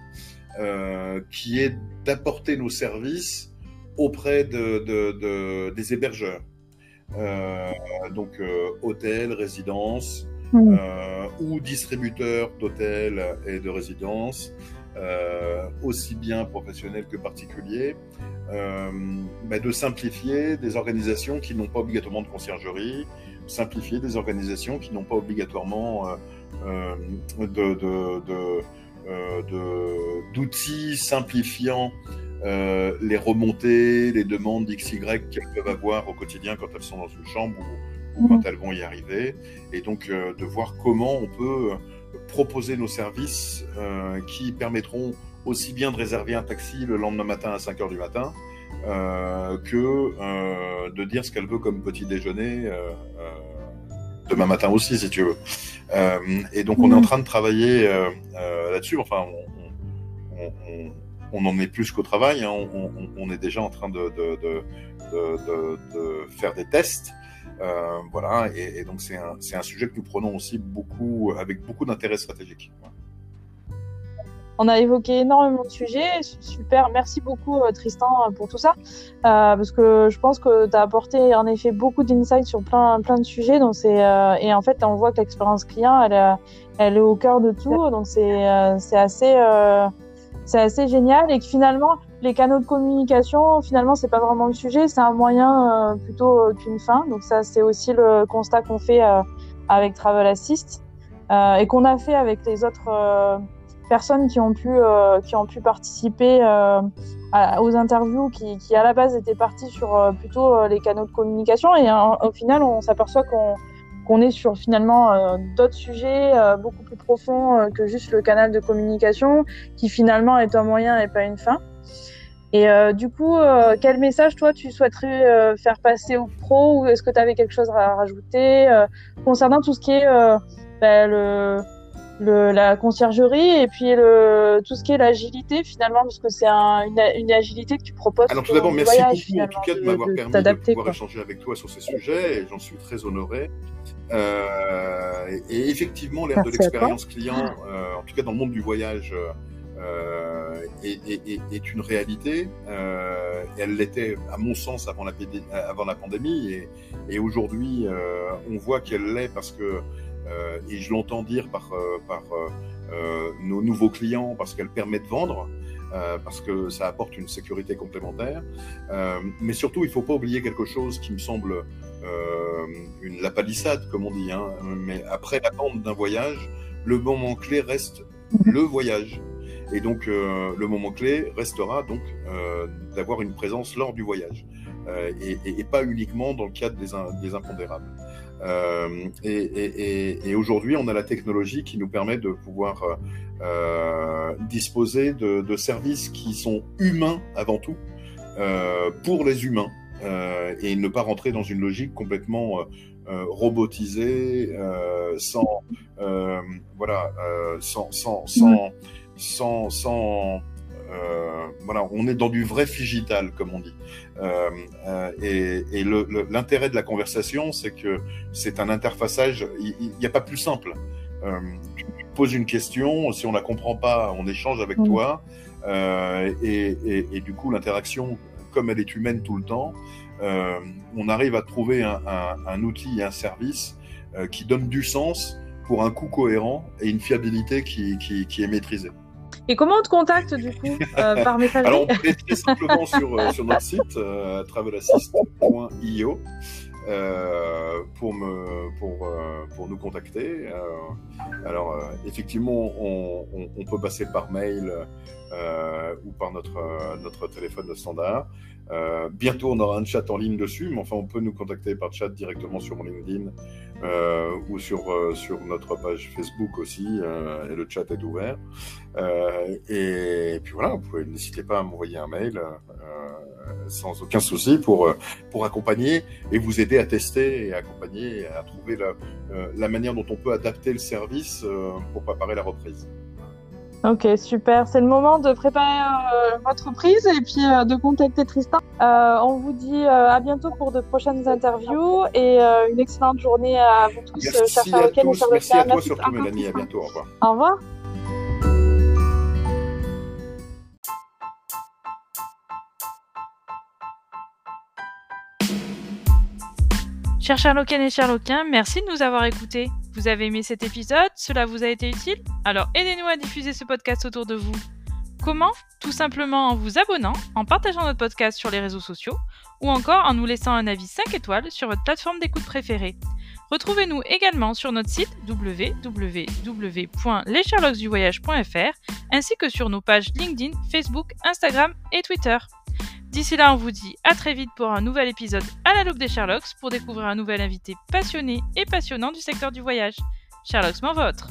euh, qui est d'apporter nos services auprès de, de, des hébergeurs. donc hôtels, résidences, mmh. ou distributeurs d'hôtels et de résidences, euh, aussi bien professionnels que particuliers, euh, de simplifier des organisations qui n'ont pas obligatoirement de conciergerie, simplifier des organisations qui n'ont pas obligatoirement euh, euh de, de, euh, d'outils simplifiant les remontées, les demandes XY qu'elles peuvent avoir au quotidien quand elles sont dans une chambre ou quand elles vont y arriver, et donc euh, de voir comment on peut proposer nos services euh, qui permettront aussi bien de réserver un taxi le lendemain matin à 5 heures du matin euh, que euh, de dire ce qu'elle veut comme petit déjeuner demain matin aussi, si tu veux. et donc, on est en train de travailler là-dessus. Enfin, on, en est plus qu'au travail. Hein. On, est déjà en train de, de faire des tests. Euh, voilà, et, donc c'est un, un, sujet que nous prenons aussi beaucoup, avec beaucoup d'intérêt stratégique. On a évoqué énormément de sujets. Super, merci beaucoup euh, Tristan pour tout ça. Euh, parce que je pense que tu as apporté en effet beaucoup d'insights sur plein, plein de sujets. Donc euh, et en fait, on voit que l'expérience client, elle, elle est au cœur de tout. Donc c'est, c'est assez, c'est assez génial. Et que finalement, les canaux de communication, finalement, c'est pas vraiment le sujet, c'est un moyen euh, plutôt euh, qu'une fin. Donc ça, c'est aussi le constat qu'on fait euh, avec Travel Assist et qu'on a fait avec les autres personnes qui ont pu qui ont pu participer aux interviews, qui, qui, à la base étaient parties sur plutôt les canaux de communication. Et au final, on s'aperçoit qu'on qu'on est sur finalement d'autres sujets beaucoup plus profonds que juste le canal de communication, qui finalement est un moyen et pas une fin. Et euh, du coup, euh, quel message toi tu souhaiterais euh, faire passer aux pros ou est-ce que tu avais quelque chose à rajouter concernant tout ce qui est bah, le, le, la conciergerie et puis le, tout ce qui est l'agilité finalement parce que c'est un, une, une, agilité que tu proposes. Alors tout d'abord, merci beaucoup en tout cas de, m'avoir permis de pouvoir échanger avec toi sur ces sujets et j'en suis très honoré. et effectivement, l'ère de l'expérience client, en tout cas dans le monde du voyage, euh, est, une réalité. Euh, elle l'était, à mon sens, avant la, pandémie, et, aujourd'hui, euh, on voit qu'elle l'est parce que, et je l'entends dire par, nos nouveaux clients, parce qu'elle permet de vendre. parce que ça apporte une sécurité complémentaire. mais surtout, il ne faut pas oublier quelque chose qui me semble une la palissade, comme on dit. Hein. Mais après la bande d'un voyage, le moment clé reste le voyage. Et donc, euh, le moment clé restera donc euh, d'avoir une présence lors du voyage euh, et, et, et, pas uniquement dans le cadre des, des impondérables. Euh, et, et, et aujourd'hui, on a la technologie qui nous permet de pouvoir euh, disposer de, de, services qui sont humains avant tout, euh, pour les humains, et ne pas rentrer dans une logique complètement robotisée, sans voilà, sans sans, sans sans, sans euh, voilà, on est dans du vrai figital, comme on dit. Euh, euh, et, et l'intérêt de la conversation, c'est que c'est un interfaçage. Il n'y a pas plus simple. Euh, tu poses une question, si on la comprend pas, on échange avec mm. toi, euh, et, et, et, du coup, l'interaction, comme elle est humaine tout le temps, euh, on arrive à trouver un, un, un outil, un service qui donne du sens pour un coût cohérent et une fiabilité qui, qui, qui est maîtrisée. Et comment on te contacte du coup euh, <laughs> par message Alors, on peut simplement sur, euh, sur notre site euh, travelassist.io euh, pour, me, pour, euh, pour nous contacter. alors, effectivement, on, on, on, peut passer par mail ou par notre, notre téléphone standard. Euh, bientôt, on aura un chat en ligne dessus, mais enfin, on peut nous contacter par chat directement sur LinkedIn euh, ou sur, euh, sur notre page Facebook aussi, euh, et le chat est ouvert. Euh, et, puis voilà, vous pouvez n'hésitez pas à m'envoyer un mail sans aucun souci pour, pour accompagner et vous aider à tester et accompagner, à trouver la, la manière dont on peut adapter le service pour préparer la reprise. Ok, super. C'est le moment de préparer euh, votre prise et puis euh, de contacter Tristan. Euh, on vous dit à bientôt pour de prochaines interviews et une excellente journée à vous tous, Merci chers à tous. Merci à toi surtout, Mélanie. À bientôt. Au revoir. Au revoir. Chers Sherlockiennes et Sherlockiens, merci de nous avoir écoutés. Vous avez aimé cet épisode? Cela vous a été utile? Alors aidez-nous à diffuser ce podcast autour de vous. Comment? Tout simplement en vous abonnant, en partageant notre podcast sur les réseaux sociaux ou encore en nous laissant un avis 5 étoiles sur votre plateforme d'écoute préférée. Retrouvez-nous également sur notre site www.lescharlocksduvoyage.fr ainsi que sur nos pages LinkedIn, Facebook, Instagram et Twitter. D'ici là, on vous dit à très vite pour un nouvel épisode à la loupe des Sherlocks pour découvrir un nouvel invité passionné et passionnant du secteur du voyage. Sherlock's m'en votre